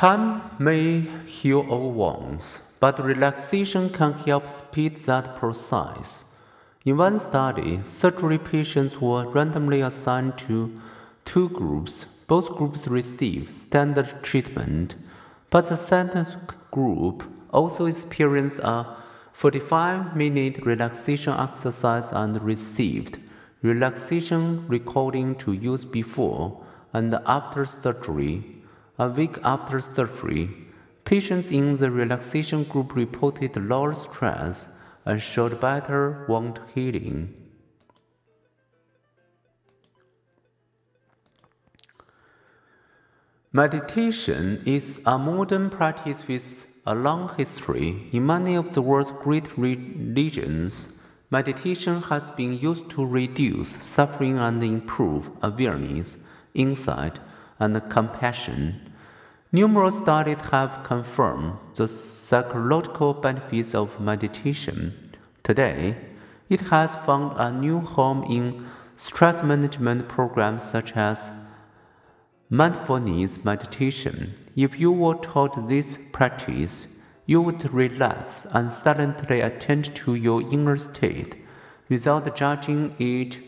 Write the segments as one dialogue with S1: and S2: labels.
S1: Time may heal all wounds, but relaxation can help speed that process. In one study, surgery patients were randomly assigned to two groups. Both groups received standard treatment, but the second group also experienced a 45 minute relaxation exercise and received relaxation recording to use before and after surgery. A week after surgery, patients in the relaxation group reported lower stress and showed better wound healing. Meditation is a modern practice with a long history. In many of the world's great religions, meditation has been used to reduce suffering and improve awareness, insight, and compassion. Numerous studies have confirmed the psychological benefits of meditation. Today, it has found a new home in stress management programs such as mindfulness meditation. If you were taught this practice, you would relax and silently attend to your inner state. Without judging it,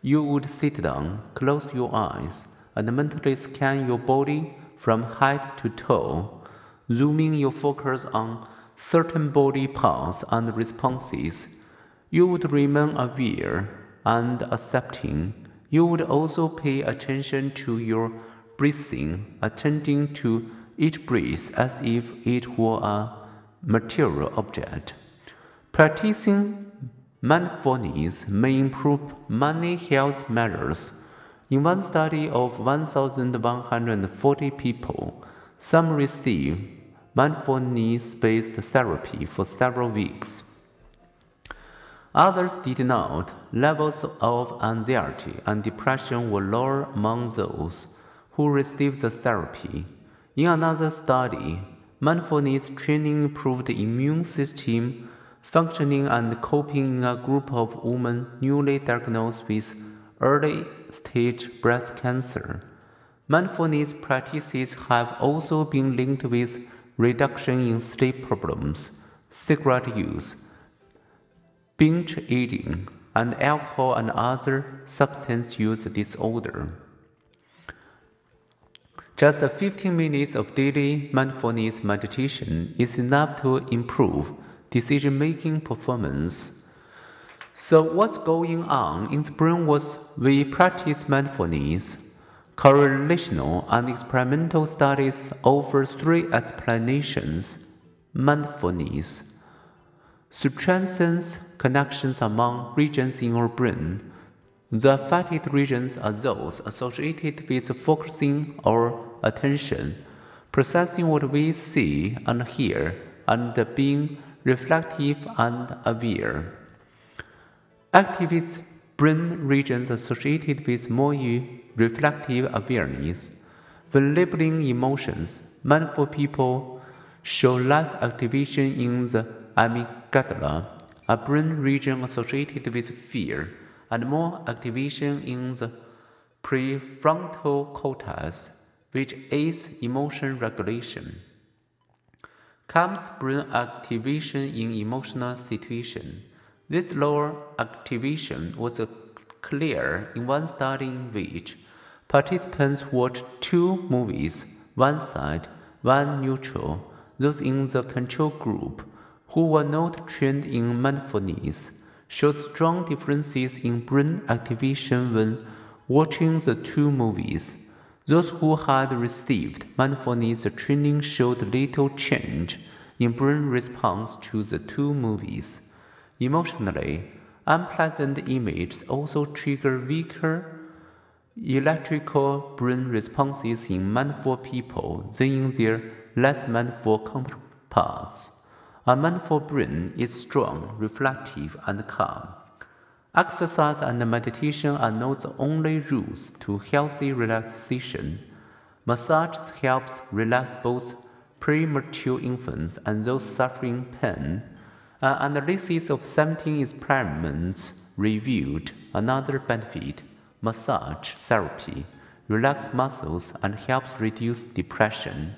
S1: you would sit down, close your eyes, and mentally scan your body from head to toe, zooming your focus on certain body parts and responses. You would remain aware and accepting. You would also pay attention to your breathing, attending to each breath as if it were a material object. Practicing mindfulness may improve many health measures in one study of 1,140 people, some received mindfulness based therapy for several weeks. Others did not. Levels of anxiety and depression were lower among those who received the therapy. In another study, mindfulness training improved immune system functioning and coping in a group of women newly diagnosed with early stage breast cancer. Mindfulness practices have also been linked with reduction in sleep problems, cigarette use, binge eating, and alcohol and other substance use disorder. Just 15 minutes of daily mindfulness meditation is enough to improve decision making performance so, what's going on in Spring was we practice mindfulness. Correlational and experimental studies offer three explanations. Mindfulness strengthens connections among regions in our brain. The affected regions are those associated with focusing our attention, processing what we see and hear, and being reflective and aware. Activist brain regions associated with more reflective awareness. When labeling emotions, mindful people show less activation in the amygdala, a brain region associated with fear, and more activation in the prefrontal cortex, which aids emotion regulation. Comes brain activation in emotional situations. This lower activation was clear in one study in which participants watched two movies, one side, one neutral. Those in the control group, who were not trained in mindfulness, showed strong differences in brain activation when watching the two movies. Those who had received mindfulness training showed little change in brain response to the two movies. Emotionally, unpleasant images also trigger weaker electrical brain responses in mindful people than in their less mindful counterparts. A mindful brain is strong, reflective, and calm. Exercise and meditation are not the only routes to healthy relaxation. Massage helps relax both premature infants and those suffering pain Uh, an analysis of 17 experiments revealed another benefit massage therapy relax muscles and helps reduce depression.